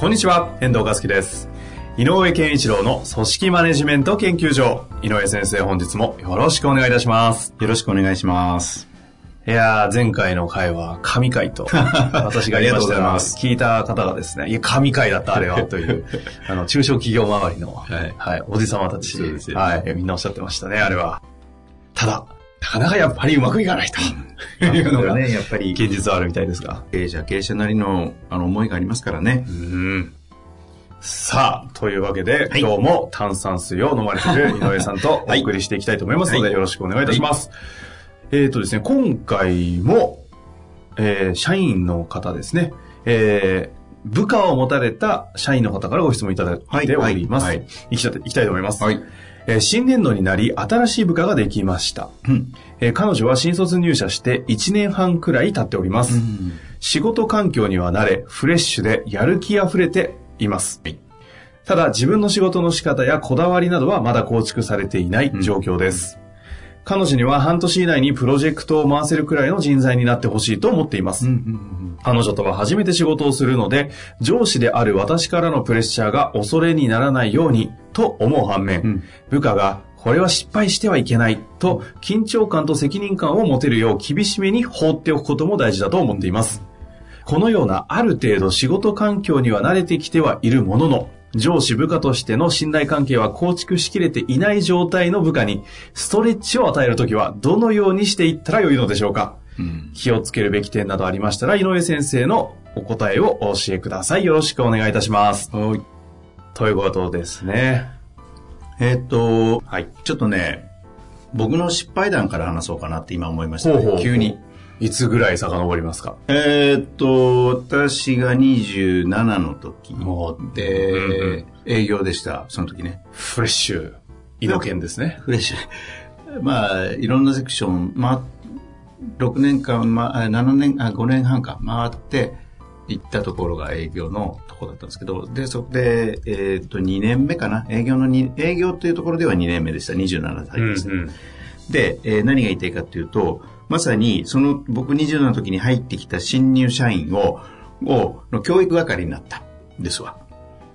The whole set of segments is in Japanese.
こんにちは、遠藤和樹です。井上健一郎の組織マネジメント研究所。井上先生、本日もよろしくお願いいたします。よろしくお願いします。いやー、前回の回は神回と、私が言いましたが聞いた方がですね、いや、神回だった、あれは、という、あの、中小企業周りの、はいはい、おじさまたち、はい、みんなおっしゃってましたね、あれは。ただ、なかなかやっぱりうまくいかないと、いうのが、ね、やっぱり、現実はあるみたいですが。経営者、経営者なりの、あの、思いがありますからね。うん。さあ、というわけで、はい。今日も炭酸水を飲まれている 井上さんとお送りしていきたいと思いますので、はい。よろしくお願いいたします。えっ、とですね、今回も、えー社員の方ですね、えー部下を持たれた社員の方からご質問いただいております。はい。はい。い。きたいと思います。はいえー新年度になり、新しい部下ができました。うん。えー彼女は新卒入社して1年半くらい経っております。仕事環境には慣れ、フレッシュでやる気あふれています。ただ自分の仕事の仕方やこだわりなどはまだ構築されていない状況です。彼女には半年以内にプロジェクトを回せるくらいの人材になってほしいと思っています。彼女とは初めて仕事をするので、上司である私からのプレッシャーが恐れにならないようにと思う反面、うん部下がこれは失敗してはいけないと緊張感と責任感を持てるよう厳しめに放っておくことも大事だと思っています。このようなある程度仕事環境には慣れてきてはいるものの、上司部下としての信頼関係は構築しきれていない状態の部下にストレッチを与えるときはどのようにしていったらよいのでしょうか？うん。気をつけるべき点などありましたら、井上先生のお答えをお教えください。よろしくお願いいたします。はい。ということですね。えーっと、はい。ちょっとね、僕の失敗談から話そうかなって今思いました、ね。ほうほう急に。。いつぐらい遡りますか？えーっと、私が27の時もうで、うんうん営業でした、その時ね。フレッシュ、井の県ですね。フレッシュ。まあ、いろんなセクション、まあ、6年間、まあ、7年、あ、5年半か回って行ったところが営業のところだったんですけど、で、そこで、えっ、と、2年目かな。営業のに、営業っていうところでは2年目でした。27歳でした。うんで、えー何が言いたいかっていうと、まさに、その、僕27の時に入ってきた新入社員を、を、の教育係になったんですわ。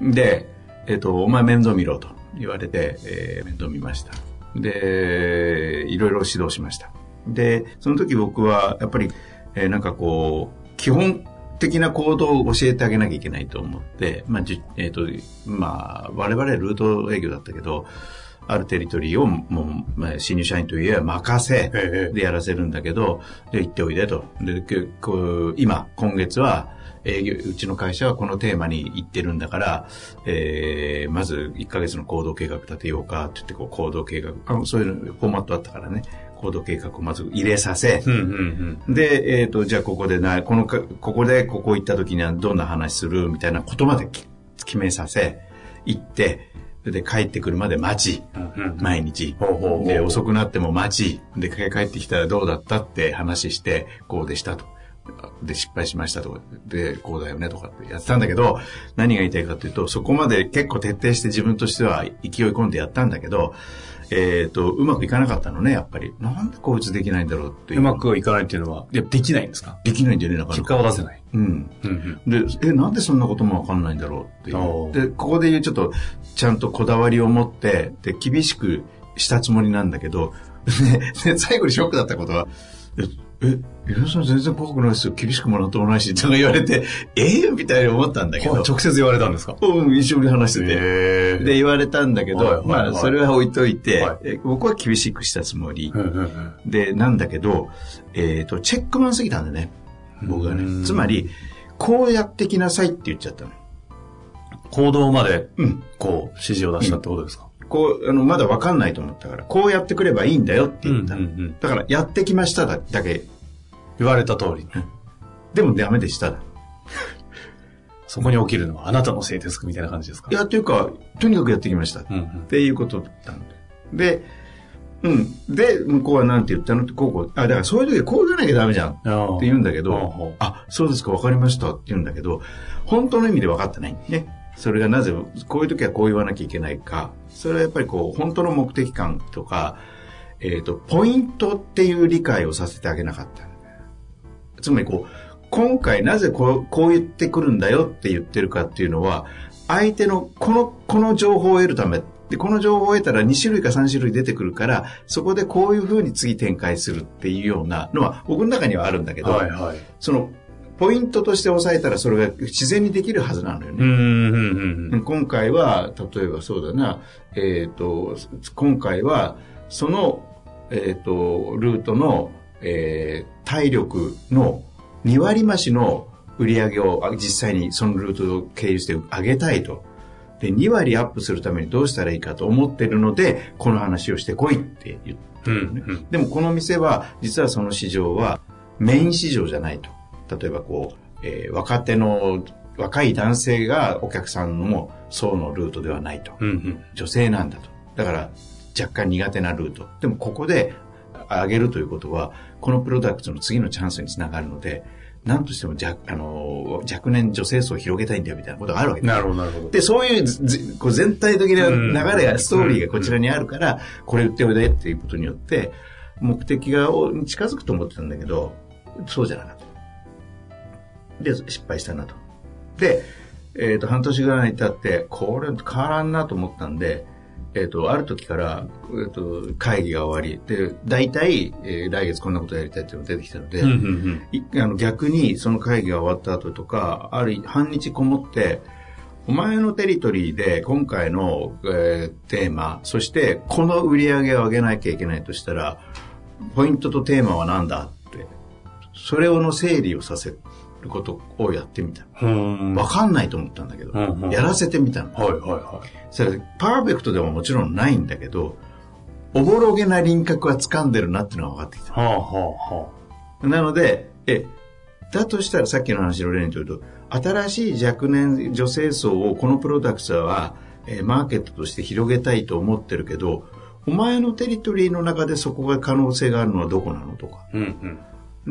で、えっ、と、お前面倒見ろと言われて、えー面倒見ました。で、いろいろ指導しました。で、その時僕は、やっぱり、えーなんかこう、基本的な行動を教えてあげなきゃいけないと思って、まあ、じえっ、と、まあ、我々ルート営業だったけど、あるテリトリーをもう、まあ、新入社員といえば任せええでやらせるんだけど、で、行っておいでと。で、今、今月は、営業、うちの会社はこのテーマに行ってるんだから、えー、まず1ヶ月の行動計画立てようかって言って、こう、行動計画、あそういうフォーマットあったからね、行動計画をまず入れさせ、うんうんうん。で、えっ、と、じゃあここでな、このか、ここでここ行った時にはどんな話するみたいなことまでき決めさせ、行って、で、帰ってくるまで待ち、毎日。で、遅くなっても待ち、で、帰ってきたらどうだったって話して、こうでしたと。で、失敗しましたとか、で、こうだよねとかってやってたんだけど、何が言いたいかというと、そこまで結構徹底して自分としては勢い込んでやったんだけど、えっ、と、うまくいかなかったのね、やっぱり。なんでこいつできないんだろうっていう。うまくいかないっていうのは、いや、できないんですか？できないんだよね、なかな結か。果を出せない。うん。うんうん。で、え、なんでそんなこともわかんないんだろうっていおう。で、ここで言うちょっと、ちゃんとこだわりを持って、で、厳しくしたつもりなんだけど、で、で最後にショックだったことは、え、え、皆さん全然怖くないですよ。厳しくもらってもないし、とか言われて、ええみたいに思ったんだけど、直接言われたんですか？うん、一緒に話してて。へで、言われたんだけど、はいはいはいまあ、それは置いといて、はいえ僕は厳しくしたつもり。で、なんだけど、えっ、と、チェックマンすぎたんだね。僕がうんね。つまり、こうやってきなさいって言っちゃったの。行動まで、うん。こう、指示を出したってことですか？こう、あの、まだわかんないと思ったから、こうやってくればいいんだよって言ったの。うんうんうんだから、やってきましただだけ。言われた通りに。でもダメでしただ。そこに起きるのはあなたのせいですかみたいな感じですか？いや、というか、とにかくやってきました。うんうんっていうことだったんで。で、うん。で、向こうは何て言ったの？って、こうこう。あ、だからそういう時はこうじゃなきゃダメじゃん。って言うんだけどう、あ、そうですか、わかりましたって言うんだけど、本当の意味で分かってないね。それがなぜ、こういう時はこう言わなきゃいけないか。それはやっぱりこう、本当の目的感とか、えっ、と、ポイントっていう理解をさせてあげなかった。つまりこう、今回なぜこうこう言ってくるんだよって言ってるかっていうのは、相手のこの、この情報を得るため、で、この情報を得たら2種類か3種類出てくるから、そこでこういうふうに次展開するっていうようなのは、僕の中にはあるんだけど、はいはい。その、ポイントとして押さえたらそれが自然にできるはずなのよね。うん、うん、うん。今回は、例えばそうだな、えっ、と、今回は、その、えっ、と、ルートの、えー体力の2割増しの売り上げをあ実際にそのルートを経由して上げたいと。で、2割アップするためにどうしたらいいかと思ってるので、この話をしてこいって言ってるのね。うんうんでもこの店は、実はその市場はメイン市場じゃないと。例えばこう、えー若手の、若い男性がお客さんの層のルートではないと。うん、うん。女性なんだと。だから若干苦手なルート。でもここで上げるということは、このプロダクトの次のチャンスにつながるので、何としても若あの若年女性層を広げたいんだよみたいなことがあるわけです。なるほど、なるほど。で、そういうずこう全体的な流れうんが、ストーリーがこちらにあるから、これ言っておいでっていうことによって、目的がお近づくと思ってたんだけど、そうじゃなかった。で、失敗したなと。で、えっ、と、半年ぐらいに経って、これ変わらんなと思ったんで、えっ、と、ある時から、えっ、と、会議が終わり、で、大体、えー来月こんなことやりたいっていうのが出てきたので、うん、うん、うん。いあの逆にその会議が終わった後とか、ある半日こもって、お前のテリトリーで今回の、えーテーマ、そしてこの売り上げを上げなきゃいけないとしたら、ポイントとテーマは何だって、それをの整理をさせることをやってみた。うん。わかんないと思ったんだけど、やらせてみたの。はい、はい、はそれパーフェクトでももちろんないんだけど、おぼろげな輪郭は掴んでるなっていうのが分かってきた。い。はあ、はなので、え、だとしたらさっきの話の例にとると、新しい若年女性層をこのプロダクトは、えーマーケットとして広げたいと思ってるけど、お前のテリトリーの中でそこが可能性があるのはどこなのとか。あ。うん、うん。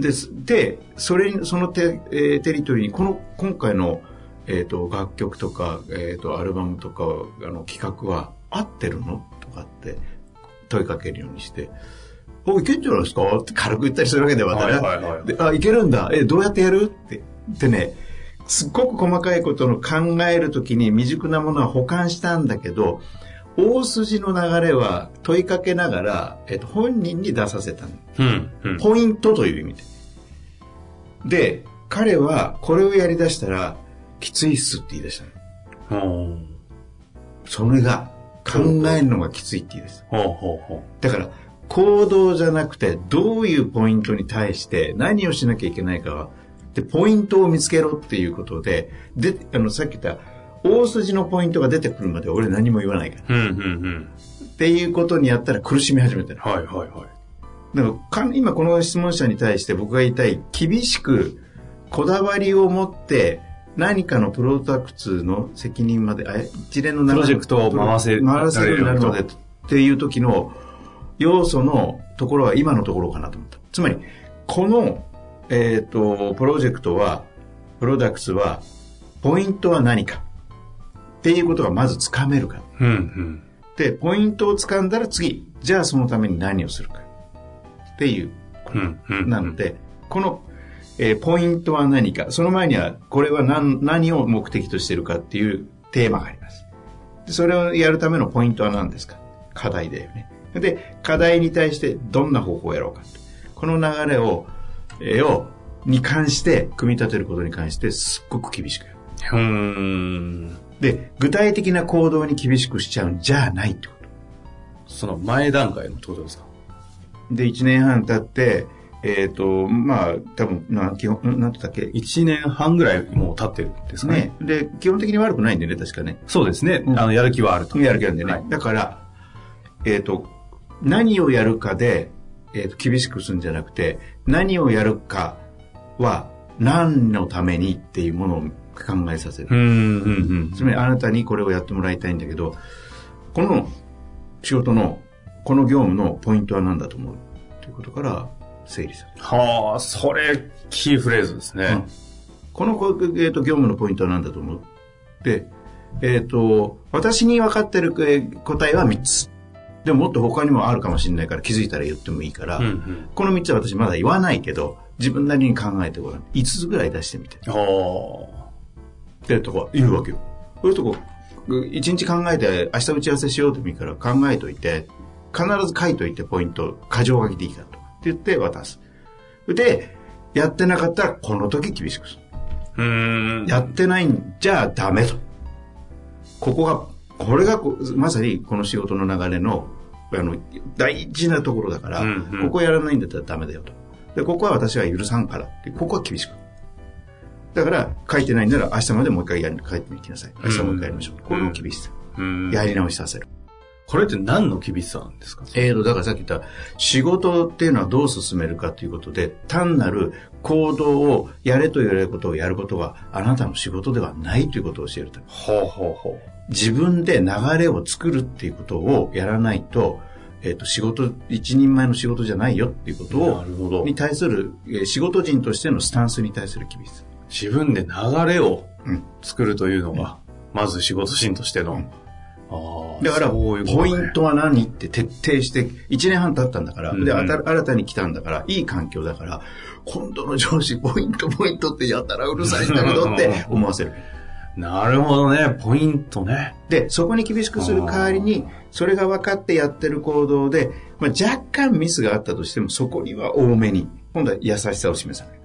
です。で、それに、そのテ,、えーテリトリーに、この、今回の、えっ、と、楽曲とか、えっ、と、アルバムとか、あの、企画は合ってるの？とかって問いかけるようにして、お、いけんじゃないですか？って軽く言ったりするわけでははいはいはいであ、いけるんだ。え、どうやってやる？って。でね、すっごく細かいことの考えるときに未熟なものは保管したんだけど、大筋の流れは問いかけながら、えっ、と、本人に出させたの。うん、うん。ポイントという意味で。で、彼はこれをやり出したら、きついっすって言い出したうそれが、考えるのがきついって言い出した。だから、行動じゃなくて、どういうポイントに対して何をしなきゃいけないかは、で、ポイントを見つけろっていうことで、で、あの、さっき言った、大筋のポイントが出てくるまで俺何も言わないから。う。うん、うん、うん。っていうことにやったら苦しみ始めたの。はい、はい、はい。だからか今この質問者に対して僕が言いたい厳しくこだわりを持って何かのプロダクツの責任まであ一連の流れプロジェクトを回せ回せるようになるのでっていう時の要素のところは今のところかなと思ったつまりこの、えっとプロジェクトはプロダクツはポイントは何かっていうことがまずつかめるかうん、うん。でポイントをつかんだら次じゃあそのために何をするかっていううん、うん。なので、この、えーポイントは何か、その前には、これは何何を目的としているかっていうテーマがあります。でそれをやるためのポイントは何ですか？課題だよね。で、課題に対してどんな方法をやろうか。この流れを、えーを、に関して、組み立てることに関して、すっごく厳しくやる。ん。で、具体的な行動に厳しくしちゃうんじゃないってこと。その前段階のってことですか？で、1年半経って、えっ、と、まあ、多分、な、基本、なんて言ったっけ？一年半ぐらいもう経ってるんですかね？ね。で、基本的に悪くないんでね、確かね。そうですね。あの、やる気はあると。やる気あるんでね。はいだから、えっ、と、何をやるかで、えっ、と、厳しくするんじゃなくて、何をやるかは、何のためにっていうものを考えさせる。つまりあなたにこれをやってもらいたいんだけど、この仕事の、この業務のポイントは何だと思うということから整理される。はあ、それ、キーフレーズですね。うんこの、こえー、と業務のポイントは何だと思うで、えっ、と、私に分かってるえー答えは3つ。でももっと他にもあるかもしれないから気づいたら言ってもいいから、うん、うん。この3つは私まだ言わないけど、自分なりに考えてごらん。5つぐらい出してみて。はってとこ言うわけよ。そういうとこ、一日考えて明日打ち合わせしようともいいから考えといて、必ず書いといてポイント、過剰書きでいいからと。って言って渡す。で、やってなかったらこの時厳しくする。あ。うん。やってないんじゃダメと。ここが、これがこまさにこの仕事の流れの、あの、大事なところだから、うんうんここやらないんだったらダメだよと。で、ここは私は許さんからって、ここは厳しく。だから、書いてないんなら明日までもう一回やり、書いてみてきなさい。明日もう一回やりましょう。この厳しさ。うんやり直しさせる。これって何の厳しさなんですか？えーと、だからさっき言った、仕事っていうのはどう進めるかということで、単なる行動をやれと言われることをやることは、あなたの仕事ではないということを教えるため。ほうほうほ自分で流れを作るっていうことをやらないと、えっ、と、仕事、一人前の仕事じゃないよっていうことう。をな、るほど。に対する、えー仕事人としてのスタンスに対する厳しさ。自分で流れをうん作るというのが、まず仕事人としての。だから、ポイントは何って徹底して、1年半経ったんだから、うんで、新たに来たんだから、いい環境だから、今度の上司、ポイント、ポイントってやったらうるさいんだけどって思わせる。なるほどね。ポイントね。で、そこに厳しくする代わりに、それが分かってやってる行動で、まあ、若干ミスがあったとしても、そこには多めに、今度は優しさを示さない。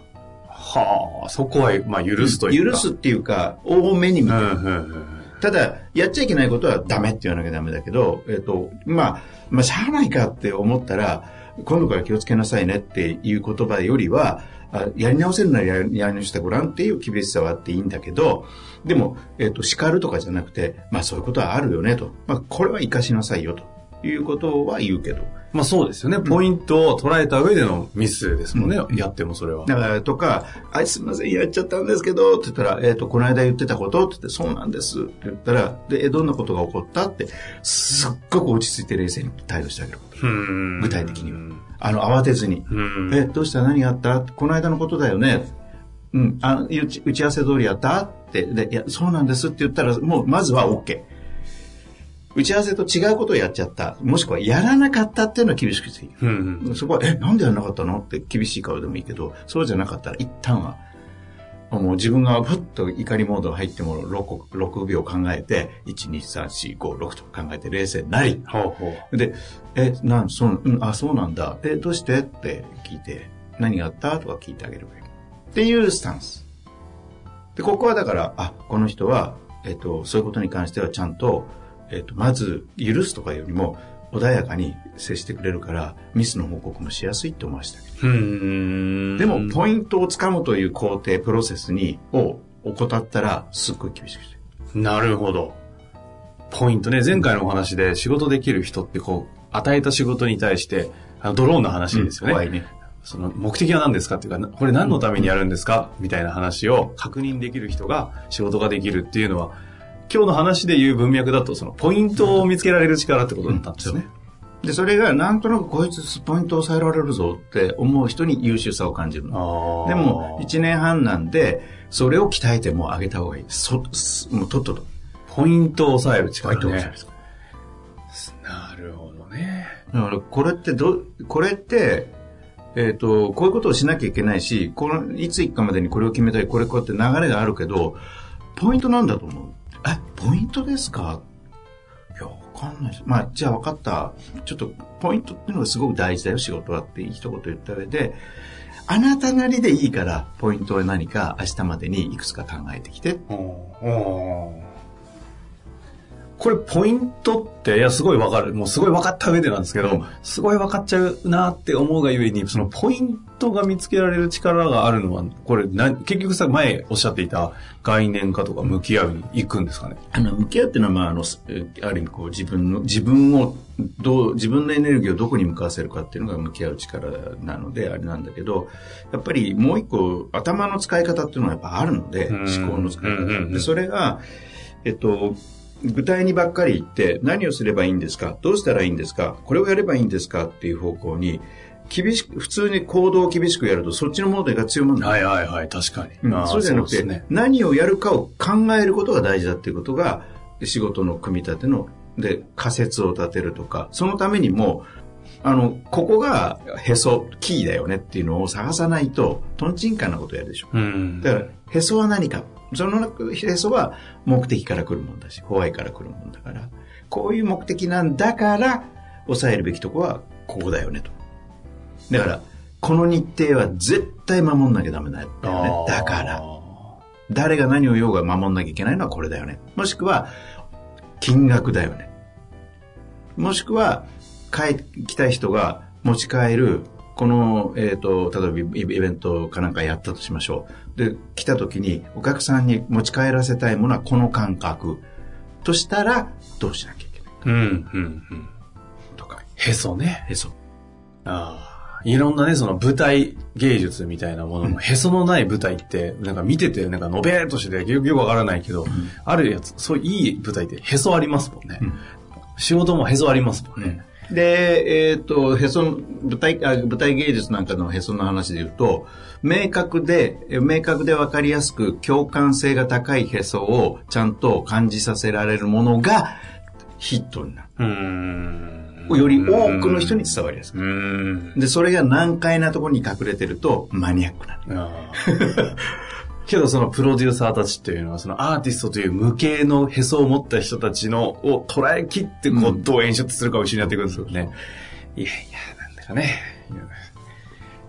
はあ、そこは、まあ、許すというか。許すっていうか、多めに見てるうん、うん、うん。ただ、やっちゃいけないことはダメって言わなきゃダメだけど、えっ、と、まあ、まあ、しゃあないかって思ったら、今度から気をつけなさいねっていう言葉よりは、あやり直せるならやりやり直してごらんっていう厳しさはあっていいんだけど、でも、えっ、と、叱るとかじゃなくて、まあそういうことはあるよねと。まあこれは活かしなさいよということは言うけど。まあそうですよね。ポイントを捉えた上でのミスですもんね。やってもそれは。だから、とか、あ、すみません、やっちゃったんですけど、って言ったら、えっ、と、この間言ってたことって言って、そうなんですって言ったら、で、えどんなことが起こったって、すっごく落ち着いて冷静に対応してあげること。うん具体的には。あの、慌てずに。うん。え、どうした？何があった？この間のことだよね。うん、あ打ち打ち合わせ通りやった？って、で、いや、そうなんですって言ったら、もう、まずは OK。打ち合わせと違うことをやっちゃった。もしくは、やらなかったっていうのは厳しくしていい。うんうん。そこは、え、なんでやらなかったの？って厳しい顔でもいいけど、そうじゃなかったら、一旦は、もう自分がふっと怒りモード入っても 6, 6秒考えて、1、2、3、4、5、6と考えて冷静になり、ほうほう。で、え、なん、そう、うん、あ、そうなんだ。え、どうして？って聞いて、何があった？とか聞いてあげればいい。っていうスタンス。で、ここはだから、あ、この人は、えっと、そういうことに関してはちゃんと、えっと、まず、許すとかよりも、穏やかに接してくれるから、ミスの報告もしやすいって思わせてあげる。うん。でも、ポイントをつかむという工程、プロセスに、を怠ったら、すっごい厳しくして。なるほど。ポイントね。前回のお話で仕事できる人ってこう、与えた仕事に対して、あのドローンの話ですよね。怖いね。その目的は何ですかっていうか、なこれ何のためにやるんですか？みたいな話を確認できる人が仕事ができるっていうのは、今日の話で言う文脈だと、そのポイントを見つけられる力ってことだったんですね。で、それがなんとなくこいつポイントを抑えられるぞって思う人に優秀さを感じるでも、1年半なんで、それを鍛えても上げた方がいい。そ、すもうとっとと。ポイントを抑える力ねントを抑え。る。なるほどね。だから、これってど、これって、えっ、と、こういうことをしなきゃいけないし、この、いつ行くかまでにこれを決めたり、これこうやって流れがあるけど、ポイントなんだと思う。え、ポイントですか？いや、わかんないです。まあ、じゃあ分かった。ちょっと、ポイントっていうのがすごく大事だよ、仕事はって一言言った上で、あなたなりでいいから、ポイントは何か明日までにいくつか考えてきて。ここれポイントって、いや、すごいわかる。もうすごい分かった上でなんですけど、うん、すごい分かっちゃうなって思うがゆえに、そのポイントが見つけられる力があるのは、これな、結局さ、前おっしゃっていた概念化とか向き合うに行くんですかね？あの、向き合うっていうのは、まあ、あの、ある意味こう自分の、自分を、どう、自分のエネルギーをどこに向かわせるかっていうのが向き合う力なので、あれなんだけど、やっぱりもう一個、頭の使い方っていうのはやっぱあるので、思考の使い方。で、それが、えっと、具体にばっかり言って何をすればいいんですか？どうしたらいいんですか？これをやればいいんですか？っていう方向に厳しく、普通に行動を厳しくやるとそっちのモードが強まるんだ。はいはいはい、確かに。うん、そうじゃなくて、ね、何をやるかを考えることが大事だっていうことが仕事の組み立ての、で、仮説を立てるとか、そのためにも、あの、ここがへそ、キーだよねっていうのを探さないと、とんちんかなことやるでしょ。うん、だから、へそは何かそのへそは目的から来るもんだし、ホワイから来るもんだから、こういう目的なんだから、抑えるべきとこはここだよねと。だから、この日程は絶対守んなきゃダメだよね。だから。誰が何を言おうが守んなきゃいけないのはこれだよね。もしくは、金額だよね。もしくは、帰きたい人が持ち帰るこの、えっ、ー、と、例えばイベントかなんかやったとしましょう。で、来た時にお客さんに持ち帰らせたいものはこの感覚。としたら、どうしなきゃいけないか。うん、うん、うん。とか。へそね。へそ。ああ。いろんなね、その舞台芸術みたいなものも、へそのない舞台って、なんか見てて、なんかのべーっとしてて、よくわからないけど、うん、あるやつ、そういい舞台ってへそありますもんね。うん、仕事もへそありますもんね。で、えっ、ー、と、へそ、舞台あ、舞台芸術なんかのへその話で言うと、明確で、明確でわかりやすく共感性が高いへそをちゃんと感じさせられるものがヒットになる。より多くの人に伝わりやすく。で、それが難解なところに隠れてるとマニアックなる。けどそのプロデューサーたちっていうのは、そのアーティストという無形のへそを持った人たちのを捉え切ってこう、どう演出するかを一緒にやっていくんですよね。いやいや、なんだかね。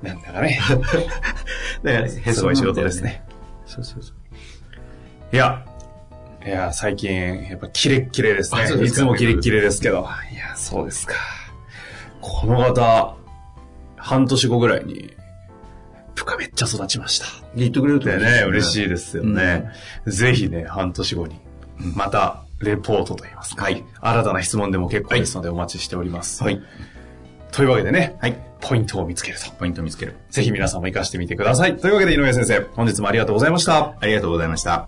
なんだかね。だから、へそは仕事ですね。そうそうそう。いや、いや、最近、やっぱキレッキレですね。いつもキレッキレですけど。いや、そうですか。この方、半年後ぐらいに、部下めっちゃ育ちました。言ってくれるとね、ね嬉しいですよね。うん、ぜひね、半年後に、また、レポートといいますか、はい、新たな質問でも結構ですのでお待ちしております。はい。というわけでね、はい、ポイントを見つけると。ポイントを見つける。ぜひ皆さんも活かしてみてください。というわけで井上先生、本日もありがとうございました。ありがとうございました。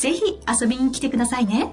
ぜひ遊びに来てくださいね。